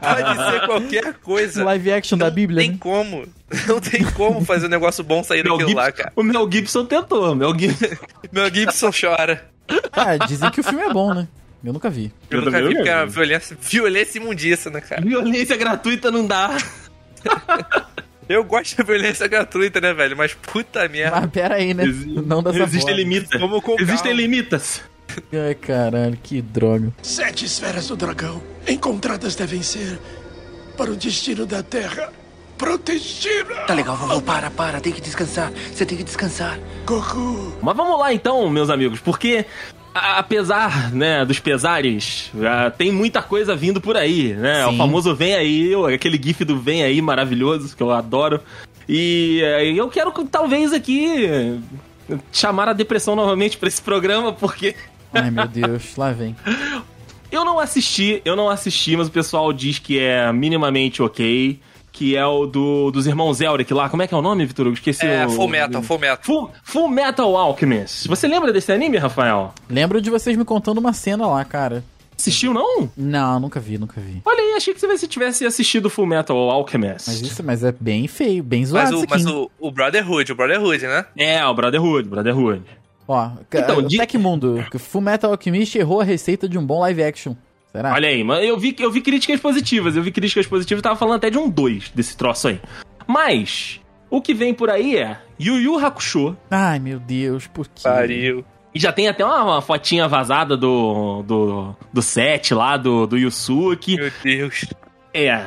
pode ser qualquer coisa. Live action da Não Bíblia, tem né? como. Não tem como fazer um negócio bom sair Mel daquilo lá, Gibson- cara. o Mel Gibson tentou. Mel Gibson. Meu Gibson chora. Ah, dizem que o filme é bom, né? Eu nunca vi. Eu, Eu nunca vi não porque é uma vi. violência, violência imundiça, né, cara? Violência gratuita não dá. Eu gosto da violência gratuita, né, velho? Mas puta merda. Mas pera aí, né? Exi- Não dessa Existem forma. limites. Vamos com Existem calma. limites. Ai, caralho, que droga. Sete esferas do dragão encontradas devem ser para o destino da Terra protegida. Tá legal, vovô. Para, para. Tem que descansar. Você tem que descansar. Goku, Mas vamos lá então, meus amigos, porque apesar, né, dos pesares, tem muita coisa vindo por aí, né? Sim. O famoso vem aí, aquele gif do vem aí maravilhoso que eu adoro. E eh, eu quero talvez aqui chamar a depressão novamente pra esse programa, porque Ai, meu Deus, lá vem. eu não assisti, eu não assisti, mas o pessoal diz que é minimamente ok. Que é o do, dos irmãos Elric lá. Como é que é o nome, Vitor? Hugo? Esqueci É, o. Full Metal, Full Metal. Full, Full Metal Alchemist. Você lembra desse anime, Rafael? Lembro de vocês me contando uma cena lá, cara. Assistiu, não? Não, nunca vi, nunca vi. Olha aí, achei que você tivesse assistido Full Metal Alchemist. Mas isso mas é bem feio, bem Mas, zoado o, isso mas o, o Brotherhood, o Brotherhood, né? É, o Brotherhood, Brotherhood. Ó, Então, então, de- Tecmundo, que Full Metal Alchemist errou a receita de um bom live action. Será? Olha aí, mas eu vi, eu vi críticas positivas, eu vi críticas positivas, tava falando até de um 2 desse troço aí. Mas, o que vem por aí é Yu Yu Hakusho, Ai, meu Deus, por quê? Pariu. e já tem até uma, uma fotinha vazada do, do, do set lá, do, do Yusuke. Meu Deus. É,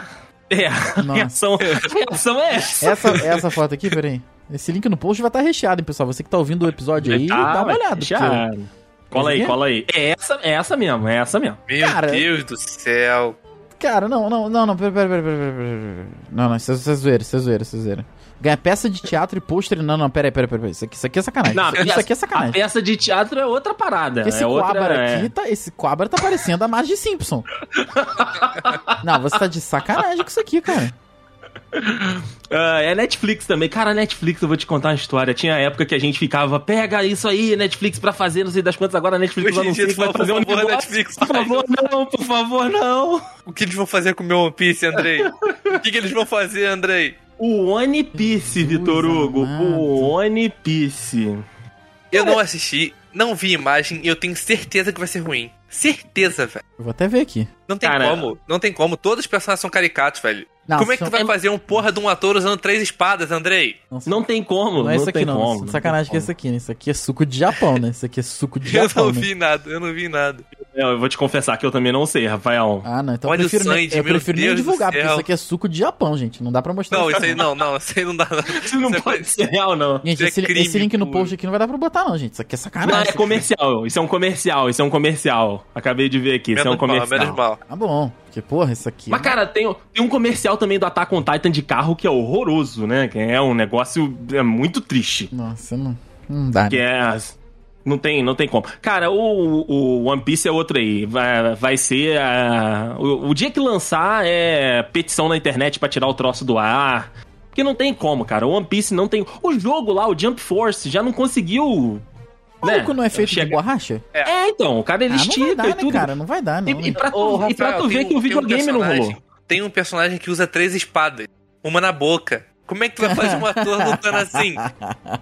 é, a Nossa. reação, a reação é essa. Essa, essa foto aqui, peraí. Esse link no post vai estar recheado, hein, pessoal. Você que tá ouvindo o episódio aí, Tá, dá uma olhada. fechar. porque- Cola aí, aqui? cola aí. É essa, é essa mesmo, é essa mesmo. Meu Cara, Deus do céu. Cara, não, não, não, não, pera, pera, pera, pera, pera, pera. Não, não, isso é, isso é zoeira, isso é zoeira, isso é zoeira. Ganha peça de teatro e pôster. Não, não, pera aí, pera aí, pera aí. Isso aqui, isso aqui é sacanagem. Não, isso, isso aqui é A sacanagem. peça de teatro é outra parada. Esse é outra, Quabara é. aqui, tá, esse Quabara tá parecendo a Marge Simpson. não, você tá de sacanagem com isso aqui, cara. Ah, é Netflix também. Cara, Netflix, eu vou te contar uma história. Tinha época que a gente ficava, pega isso aí, Netflix, pra fazer, não sei das quantas. Agora a Netflix Hoje anuncia dia que vai fazer um por favor, negócio. Netflix, Por favor, não, por favor, não. O que eles vão fazer com o meu One Piece, Andrei? O que, que eles vão fazer, Andrei? O One Piece, Vitor Hugo. amado. O One Piece. Eu não assisti, não vi imagem e eu tenho certeza que vai ser ruim. Certeza, velho. Eu vou até ver aqui. Não tem Cara- como, não tem como. Todos os personagens são caricatos, velho. Não, como é que tu vai fazer um porra de um ator usando três espadas, Andrei? Não tem como. Não é isso aqui tem não. como, sacanagem que é isso aqui, né? Isso aqui é suco de Japão, né? Isso aqui é suco de Eu Japão, não né? vi nada, eu não vi nada. Como. Eu vou te confessar que eu também não sei, Rafael. Ah, não. Então Olha eu prefiro, nem, Sandy, eu prefiro nem divulgar, porque isso aqui é suco de Japão, gente. Não dá pra mostrar Não, isso aí não, não, isso aí não dá. Não. Isso não Isso é pode ser real, não. Gente, é esse, crime esse link no post aqui não vai dar pra botar, não, gente. Isso aqui é Não, sacanagem. é comercial. Isso é um comercial. Isso é um comercial. Acabei de ver aqui. Isso é um Menos mal, comercial. menos mal. Tá bom. Porque, porra, isso aqui. Mas, cara, tem, tem um comercial também do Attack on Titan de carro que é horroroso, né? Que é um negócio é muito triste. Nossa, não, não dá. Que né? é. Não tem, não tem como. Cara, o, o One Piece é outro aí. Vai, vai ser. ah, o, o dia que lançar é petição na internet pra tirar o troço do ar. Porque não tem como, cara. O One Piece não tem. O jogo lá, o Jump Force, já não conseguiu. O maluco não é feito de Chega- borracha? É, então, o cara ele Ah, não vai estica dar, e né, tudo. cara? Não vai dar, não. E, né? e pra, Ô, tu, e pra Rafael, tu ver tem que um- o tem um videogame não rolou. Tem um personagem que usa três espadas, uma na boca. Como é que tu vai fazer um ator lutando assim?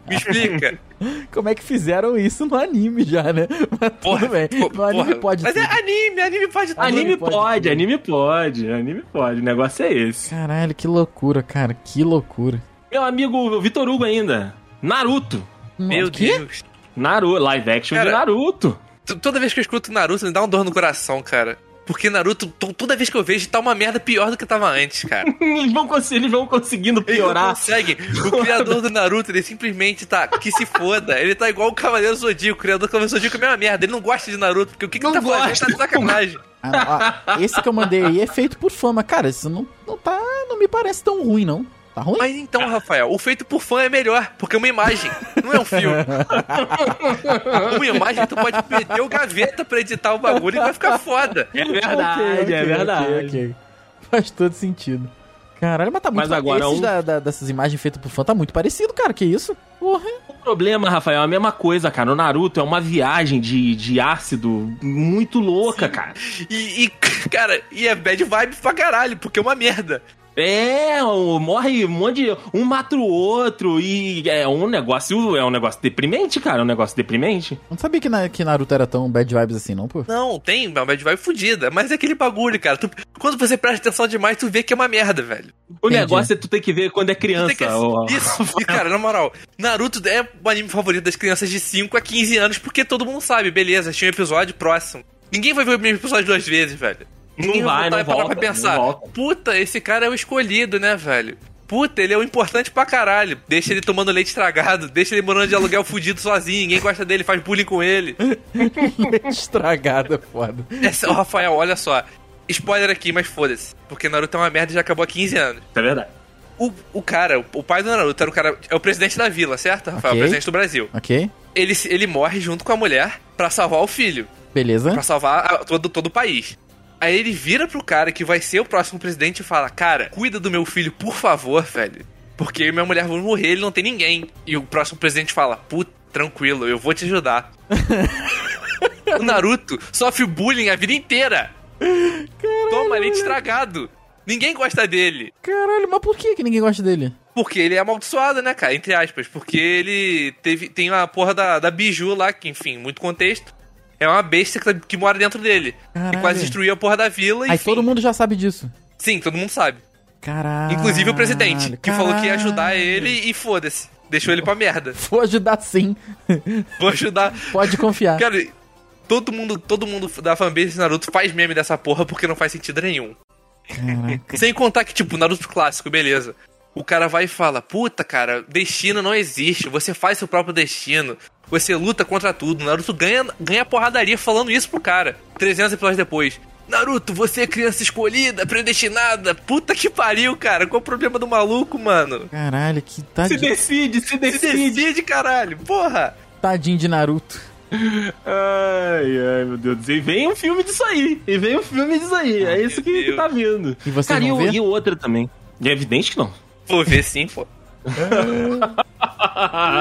Me explica. Como é que fizeram isso no anime já, né? Mas Porra, tudo bem. pô, No anime porra. pode Mas tudo. é anime, anime pode tudo. Anime pode, pode, pode. anime pode, anime pode. O negócio é esse. Caralho, que loucura, cara. Que loucura. Meu amigo Vitor Hugo ainda. Naruto. Meu Quê? Deus. Naruto, live action de Cara, Naruto. T- Toda vez que eu escuto Naruto, me dá uma dor no coração, cara. Porque Naruto, to- toda vez que eu vejo, tá uma merda pior do que tava antes, cara. Eles vão, eles vão conseguindo Eles piorar. conseguem. O criador do Naruto, ele simplesmente tá. Que se foda. Ele tá igual o Cavaleiro Zodíaco. O criador do Cavaleiro Zodíaco é a mesma merda. Ele não gosta de Naruto, porque o que, que Não ele tá fazendo? gosta. Tá de sacanagem. Ah, ah, esse que eu mandei aí é feito por fama. Cara, isso não, não tá. Não me parece tão ruim, não. Tá ruim? Mas então, Rafael, o feito por fã é melhor, porque é uma imagem, não é um filme. uma imagem, tu pode meter o gaveta pra editar o bagulho e vai ficar foda. É verdade, Ok, ok, é verdade. ok, ok. Faz todo sentido. Caralho, mas tá muito Mas agora Esses um- da- da- dessas imagens feitas por fã tá muito parecido, cara. Que isso? Porra. O problema, Rafael, é a mesma coisa, cara. O Naruto é uma viagem de, de ácido muito louca, cara. E, e, cara, e é bad vibe pra caralho, porque é uma merda. É, morre um monte de. Um mata o outro e é um negócio. É um negócio deprimente, cara. É um negócio deprimente. Não sabia que, na- que Naruto era tão bad vibes assim, não, pô. Não, tem uma bad vibe fodida, mas é aquele bagulho, cara. Tu- quando você presta atenção demais, tu vê que é uma merda, velho. O Entendi. negócio é tu ter que ver quando é criança. tem que- ó. Isso, e cara, na moral, Naruto é o anime favorito das crianças de 5 a 15 anos, porque todo mundo sabe, beleza, tinha um episódio próximo. Ninguém vai ver o mesmo episódio duas vezes, velho. Ninguém Não vai, voltar não parar volta, pra pensar. não volta. Puta, esse cara é o escolhido, né, velho? Puta, ele é o importante pra caralho. Deixa ele tomando leite estragado, deixa ele morando de aluguel fudido sozinho, ninguém gosta dele, faz bullying com ele. Estragada, foda. Essa, ô, Rafael, olha só. Spoiler aqui, mas foda-se. Porque Naruto é uma merda e já acabou há 15 anos. É verdade. O, o cara, o, o pai do Naruto era o cara. É o presidente da vila, certo, Rafael? Ok. O presidente do Brasil. Ok? Ele, ele morre junto com a mulher pra salvar o filho. Beleza. Pra salvar a- todo, todo o país. Aí ele vira pro cara que vai ser o próximo presidente e fala: Cara, cuida do meu filho, por favor, velho. Porque eu e minha mulher vão morrer, ele não tem ninguém. E o próximo presidente fala: Puta, tranquilo, eu vou te ajudar. o Naruto sofre bullying a vida inteira. Toma leite estragado. Ninguém gosta dele. Caralho, mas por que, que ninguém gosta dele? Porque ele é amaldiçoado, né, cara? Entre aspas. Porque ele teve, tem a porra da, da Biju lá, que, enfim, muito contexto. É uma besta que, tá- que mora dentro dele. Caralho. E quase destruiu a porra da vila. Aí enfim. todo mundo já sabe disso. Sim, todo mundo sabe. Caralho. Inclusive o presidente, que falou que ia ajudar caralho. ele e foda-se. Deixou ele pra merda. Vou ajudar sim. Vou ajudar. Pode confiar. Cara, todo mundo, todo mundo da fanbase de Naruto faz meme dessa porra porque não faz sentido nenhum. Sem contar que, tipo, Naruto clássico, beleza. O cara vai e fala: Puta, cara, destino não existe. Você faz seu próprio destino. Você luta contra tudo. Naruto ganha, ganha porradaria falando isso pro cara. 300 episódios depois. Naruto, você é criança escolhida, predestinada. Puta que pariu, cara. Qual o problema do maluco, mano? Caralho, que Se tadinho, decide, se Se decide. decide, caralho. Porra. tadinho de Naruto. Ai, ai, meu Deus. E vem um filme disso aí. E vem um filme disso aí. é isso que, que tá vindo. E vocês Cara, e, o- e o outro também. É evidente que não. Vou ver sim, pô.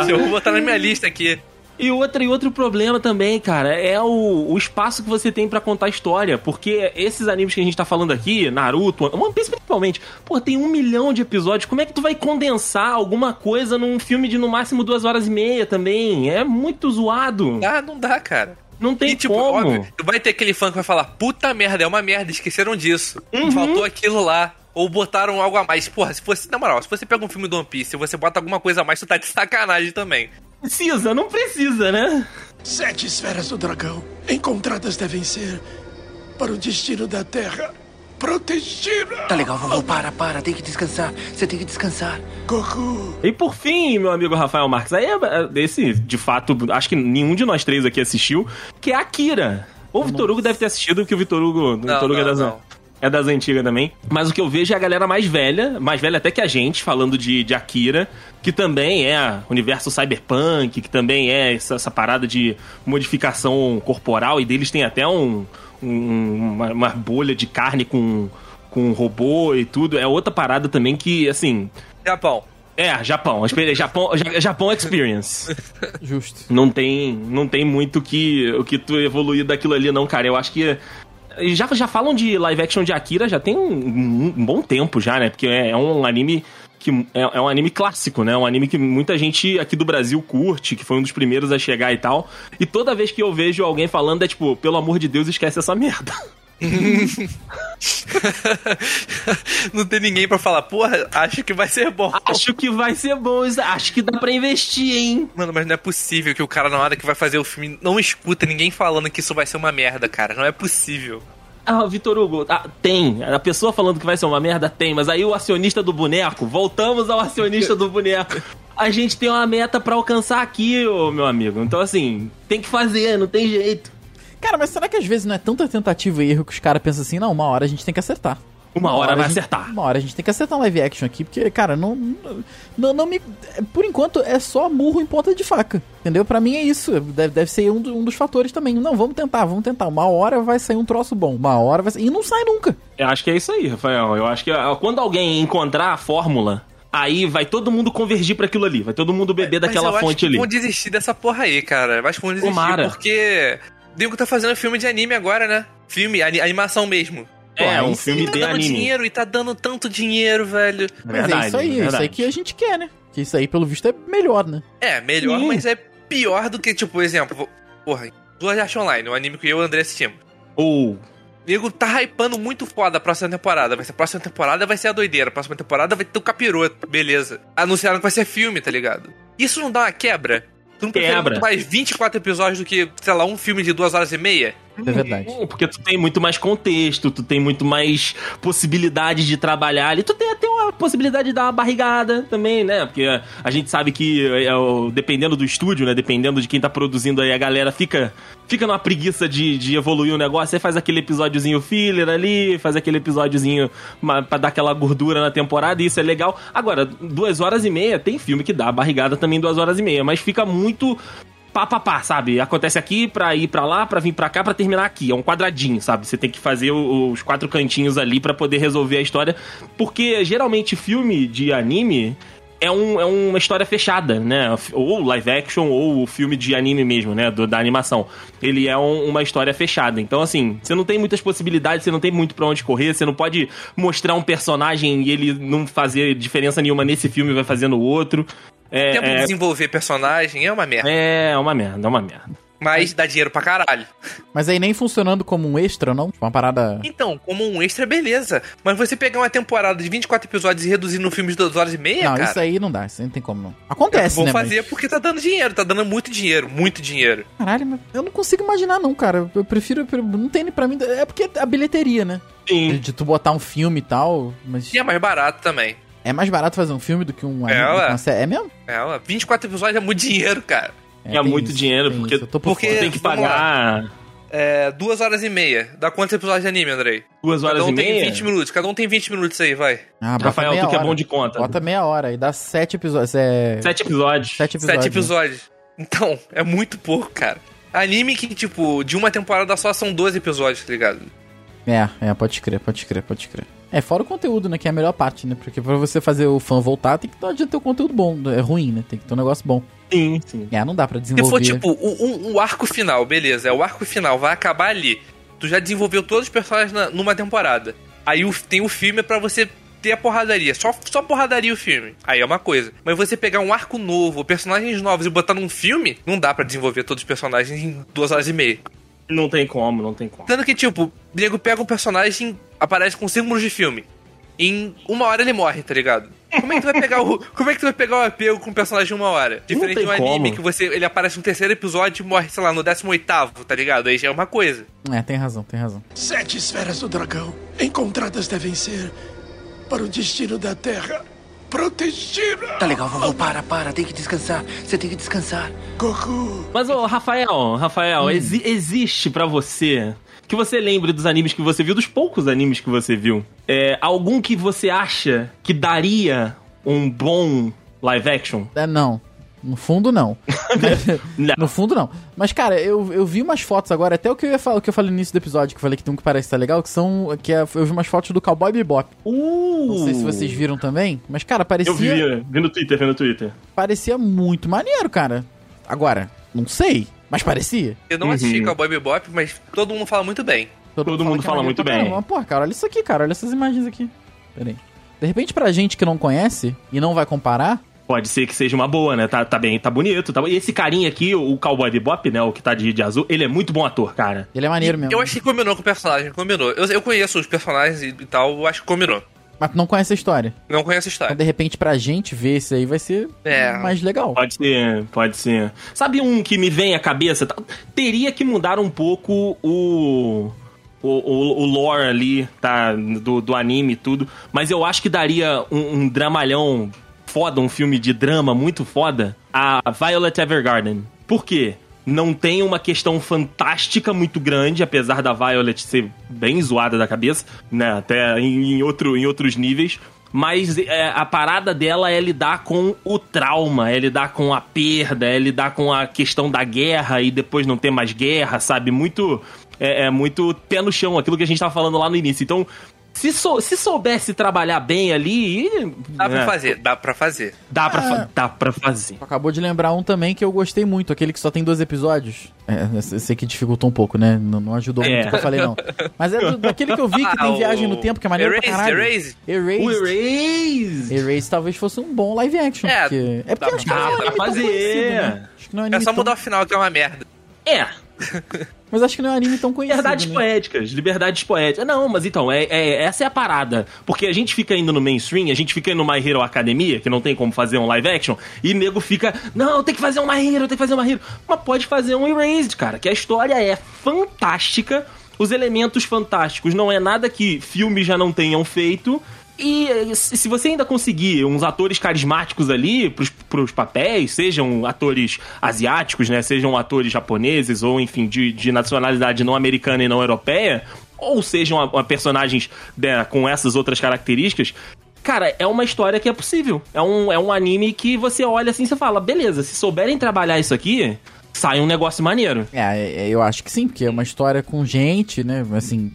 Eu vou botar na minha lista aqui. E outro, e outro problema também, cara, é o, o espaço que você tem pra contar história. Porque esses animes que a gente tá falando aqui, Naruto, One Piece principalmente, pô, tem um milhão de episódios. Como é que tu vai condensar alguma coisa num filme de no máximo duas horas e meia também? É muito zoado. Ah, não dá, cara. Não tem e, tipo, como. óbvio, vai ter aquele fã que vai falar, puta merda, é uma merda, esqueceram disso. Uhum. Faltou aquilo lá. Ou botaram algo a mais. Porra, se fosse, na moral, se você pega um filme do One Piece e você bota alguma coisa a mais, tu tá de sacanagem também. Precisa, não precisa, né? Sete esferas do dragão encontradas devem ser para o destino da Terra protegida. Tá legal, vovô. Para, para. Tem que descansar. Você tem que descansar. Goku. E por fim, meu amigo Rafael Marques, aí é é esse, de fato, acho que nenhum de nós três aqui assistiu, que é Akira. Ou o Vitor Hugo deve ter assistido, porque o Vitor Hugo, o Vitor Hugo é não, das, não. É das antigas também. Mas o que eu vejo é a galera mais velha, mais velha até que a gente, falando de, de Akira, que também é universo cyberpunk, que também é essa, essa parada de modificação corporal, e deles tem até um, um- uma, uma bolha de carne com, com robô e tudo. É outra parada também que, assim, Japão. é, Japão. Japão, Ja- Japão Experience. Justo. Não tem, não tem muito que, o que tu evoluir daquilo ali, não, cara. Eu acho que. Já, já falam de live action de Akira já tem um, um- um bom tempo já, né? Porque é, é um anime que é, é um anime clássico, né? Um anime que muita gente aqui do Brasil curte, que foi um dos primeiros a chegar e tal. E toda vez que eu vejo alguém falando é tipo, pelo amor de Deus, esquece essa merda. não tem ninguém pra falar, porra, acho que vai ser bom. Acho que vai ser bom, acho que dá pra investir, hein? Mano, mas não é possível que o cara, na hora que vai fazer o filme, não escuta ninguém falando que isso vai ser uma merda, cara. Não é possível. Ah, Vitor Hugo, ah, tem. A pessoa falando que vai ser uma merda, tem. Mas aí o acionista do boneco, voltamos ao acionista do boneco. A gente tem uma meta pra alcançar aqui, ô, meu amigo. Então, assim, tem que fazer, não tem jeito. Cara, mas será que às vezes não é tanta tentativa e erro que os caras pensam assim, não, uma hora a gente tem que acertar. Uma hora vai a gente- acertar. Uma hora a gente tem que acertar um live action aqui, porque, cara, não, não, não me. Por enquanto é só murro em ponta de faca. Entendeu? Pra mim é isso. Deve, deve ser um, do- um dos fatores também. Não, vamos tentar, vamos tentar. Uma hora vai sair um troço bom. Uma hora vai sair. E não sai nunca. Eu acho que é isso aí, Rafael. Eu acho que quando alguém encontrar a fórmula, aí vai todo mundo convergir pra aquilo ali. Vai todo mundo beber Mas daquela eu acho fonte que ali. vão desistir dessa porra aí, cara. Eu acho que vão desistir Tomara. porque... Digo tá fazendo filme de anime agora, né? Filme, ani- animação mesmo. É, Pô, um filme tá de dando anime. dinheiro e tá dando tanto dinheiro, velho. Mas é isso aí, é isso verdade. aí que a gente quer, né? Que isso aí, pelo visto, é melhor, né? É, melhor, Sim. mas é pior do que, tipo, por exemplo, porra, Duas Arte Online, um anime que eu e o André assistimos. Ou. O nego tá hypando muito foda a próxima temporada. Vai ser a próxima temporada, vai ser a doideira. A próxima temporada vai ter o capiroto, beleza. Anunciaram que vai ser filme, tá ligado? Isso não dá uma quebra? Tu não prefere Quebra. muito mais 24 episódios do que, sei lá, um filme de duas horas e meia? É verdade. Hum, Porque tu tem muito mais contexto, tu tem muito mais possibilidade de trabalhar ali. Tu tem até uma possibilidade de dar uma barrigada também, né? Porque a gente sabe que, é, o- dependendo do estúdio, né? Dependendo de quem tá produzindo aí, a galera fica, fica numa preguiça de, de evoluir o negócio. Você faz aquele episódiozinho filler ali, faz aquele episódiozinho pra dar aquela gordura na temporada, e isso é legal. Agora, duas horas e meia, tem filme que dá barrigada também duas horas e meia, mas fica muito pá, pá, pá, sabe? Acontece aqui pra ir pra lá, pra vir pra cá, pra terminar aqui. É um quadradinho, sabe? Você tem que fazer os quatro cantinhos ali pra poder resolver a história. Porque geralmente filme de anime é, um, é uma história fechada, né? Ou live action, ou o filme de anime mesmo, né? Do- da animação. Ele é um- uma história fechada. Então, assim, você não tem muitas possibilidades, você não tem muito pra onde correr, você não pode mostrar um personagem e ele não fazer diferença nenhuma nesse filme e vai fazer no outro. É, Tempo é, desenvolver personagem é uma merda. é uma merda, é uma merda. Mas dá dinheiro pra caralho. Mas aí nem funcionando como um extra, não? Tipo, Uma parada. Então, como um extra, beleza. Mas você pegar uma temporada de 24 episódios e reduzir num filme de 2 horas e meia, não, cara. isso aí não dá, isso aí não tem como não. Acontece, Vão né? fazer mas- porque tá dando dinheiro, tá dando muito dinheiro, muito dinheiro. Caralho, mas eu não consigo imaginar, não, cara. Eu prefiro. eu Não tem nem pra mim. É porque a bilheteria, né? De, Sim. de tu botar um filme e tal. Mas E é mais barato também. é mais barato fazer um filme do que um anime, É, uma série. É mesmo? É, ó, 24 episódios é muito dinheiro, cara. É tem muito dinheiro, tem porque- isso, eu tô por porque- tem que pagar É, duas horas e meia. Dá quantos episódios de anime, Andrei? duas horas Cada um e tem meia. 20 minutos. Cada um tem 20 minutos aí, vai. Ah, Rafael, tu que é bom de conta. Bota meia hora e dá sete episódios. É. Sete episódios. Sete episódios. Sete episódios. Então, é muito pouco, cara. Anime que, tipo, de uma temporada só são 12 episódios, tá ligado? É, é, pode crer, pode crer, pode crer. É, fora o conteúdo, né? Que é a melhor parte, né? Porque pra você fazer o fã voltar, tem que não adianta ter o conteúdo bom. É ruim, né? Tem que ter um negócio bom. Sim, sim. É, não dá pra Se desenvolver. for, tipo, o, um- o arco final, beleza. É o arco final, vai acabar ali. Tu já desenvolveu todos os personagens na- numa temporada. Aí o- tem o filme pra você ter a porradaria. Só, só porradaria o filme. Aí é uma coisa. Mas você pegar um arco novo, personagens novos e botar num filme, não dá pra desenvolver todos os personagens em duas horas e meia. Não tem como, não tem como. Tanto que, tipo, o nego pega um personagem, aparece com 5 minutos de filme. Em uma hora ele morre, tá ligado? Como é que tu vai pegar o. Como é que tu vai pegar o apego com um personagem em uma hora? Diferente de um anime como. que você. Ele aparece no terceiro episódio e morre, sei lá, no 18 tá ligado? Aí já é uma coisa. É, tem razão, tem razão. Sete esferas do dragão encontradas devem ser para o destino da Terra protegida. Tá legal, vovô. Para, para. Tem que descansar. Você tem que descansar. Goku, Mas, ô, Rafael, Rafael, Hum. exi- existe pra você que você lembre dos animes que você viu, dos poucos animes que você viu, é, algum que você acha que daria um bom live action? É, não. No fundo, não. Não. no fundo, não. Mas, cara, eu, eu vi umas fotos agora, até o que eu ia falar, o que eu falei no início do episódio, que eu falei que tem um que parece estar legal, que são. Que é- eu vi umas fotos do Cowboy Bebop. Uh! Não sei se vocês viram também, mas, cara, Eu parecia. vi, vi no Twitter, vi no Twitter. Parecia muito maneiro, cara. Agora, não sei, mas parecia. Eu não Uhum. assisti Cowboy Bebop, mas todo mundo fala muito bem. Todo mundo que é fala muito bem. caramba. Mas, porra, cara, olha isso aqui, cara. Olha essas imagens aqui. Pera aí. De repente, pra gente que não conhece e não vai comparar, Pode ser que seja uma boa, né? Tá, tá bem, tá bonito. Tá... E esse carinha aqui, o Cowboy Bebop, né? O que tá de, de azul, ele é muito bom ator, cara. ele é maneiro mesmo. Eu acho que combinou com o personagem, combinou. Eu, eu conheço os personagens e, e tal, eu acho que combinou. Mas tu não conhece a história. Não conheço a Então, história. de repente, pra gente ver esse aí vai ser É. mais legal. Pode ser, pode ser. Sabe um que me vem à cabeça? Tá- Teria que mudar um pouco o. O, o, o lore ali, tá? Do, do anime e tudo. Mas eu acho que daria um, um dramalhão foda, um filme de drama muito foda, a Violet Evergarden. Por quê? Não tem uma questão fantástica muito grande, apesar da Violet ser bem zoada da cabeça, né? Até em, outro, em outros níveis. Mas é, a parada dela é lidar com o trauma, é lidar com a perda, é lidar com a questão da guerra e depois não ter mais guerra, sabe? Muito. É, é muito pé no chão, aquilo que a gente tava falando lá no início. Então, se, sou, se soubesse trabalhar bem ali. Dá pra é, fazer, dá pra fazer. Dá pra, Ah. fa- dá pra fazer. Acabou de lembrar um também que eu gostei muito, aquele que só tem dois episódios. É, eu sei que dificultou um pouco, né? Não, não ajudou É. muito o que eu falei, não. Mas é do- daquele que eu vi que tem Ah, viagem o no tempo, que é maneiro pra Erased, caralho. Erased? Erased. O Erase! Erased talvez fosse um bom live action. É, porque... é porque dá acho que não é pra um fazer. né? Acho que não é, É só tão- mudar o final, que é uma merda. É, Mas acho que não é um anime tão conhecido. Liberdades né? poéticas, liberdades poéticas. Não, mas então, é, é- essa é a parada. Porque a gente fica indo no mainstream, a gente fica indo no My Hero Academia, que não tem como fazer um live action, e nego fica, não, tem que fazer um My Hero, tem que fazer um My Hero. Mas pode fazer um Erased, cara, que a história é fantástica, os elementos fantásticos não é nada que filmes já não tenham feito. E se se você ainda conseguir uns atores carismáticos ali pros, pros papéis, sejam atores asiáticos, né? Sejam atores japoneses, ou enfim, de, de nacionalidade não americana e não europeia, ou sejam a- a personagens né, com essas outras características. Cara, é uma história que é possível. É um, é um anime que você olha assim e você fala, beleza, se souberem trabalhar isso aqui, sai um negócio maneiro. É, é, eu acho que sim, porque é uma história com gente, né? Assim,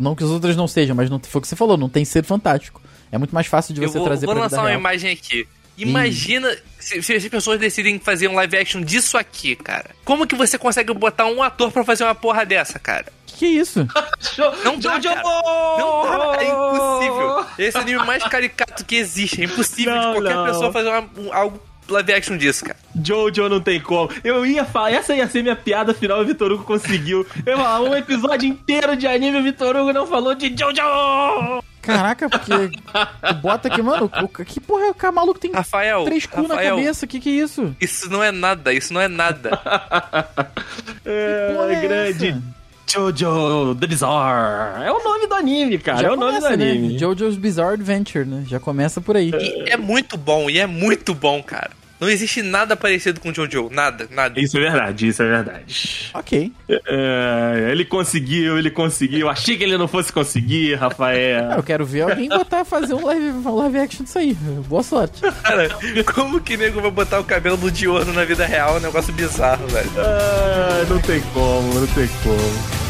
não que as outras não sejam, mas não, foi o que você falou, não tem ser fantástico. É muito mais fácil de Eu você vou, trazer vou pra lançar uma real. imagem aqui. Imagina se, se as pessoas decidem fazer um live action disso aqui, cara. Como que você consegue botar um ator pra fazer uma porra dessa, cara? Que, que é isso? Não dá, cara. Não dá, é impossível. Esse é o anime mais caricato que existe. É impossível Não, de qualquer não. pessoa fazer uma- um- algo live action disso, cara. Jojo não tem como. Eu ia falar, essa ia ser minha piada final e o Vitor Hugo conseguiu. Eu ia falar, um episódio inteiro de anime e o Vitor Hugo não falou de Jojo! Caraca, porque. bota aqui, mano, o- que porra é o cara maluco tem Rafael, três cu na Rafael, cabeça? Que que é isso? isso não é nada, isso não é nada. É, porra é grande essa? Jojo The Bizarre. É o nome do anime, cara. é o nome do começa, né? anime. Jojo's Bizarre Adventure, né? Já começa por aí. E é muito bom, e é muito bom, cara. Não existe nada parecido com Jojo, nada, nada. Isso é verdade, isso é verdade. Ok. É, ele conseguiu, ele conseguiu. Achei que ele não fosse conseguir, Rafael. eu quero ver alguém botar, fazer um live, um live action disso aí. Boa sorte. Cara, como que nego vai botar o cabelo do Diorno na vida real? É um negócio bizarro, velho. Ah, não tem como, não tem como.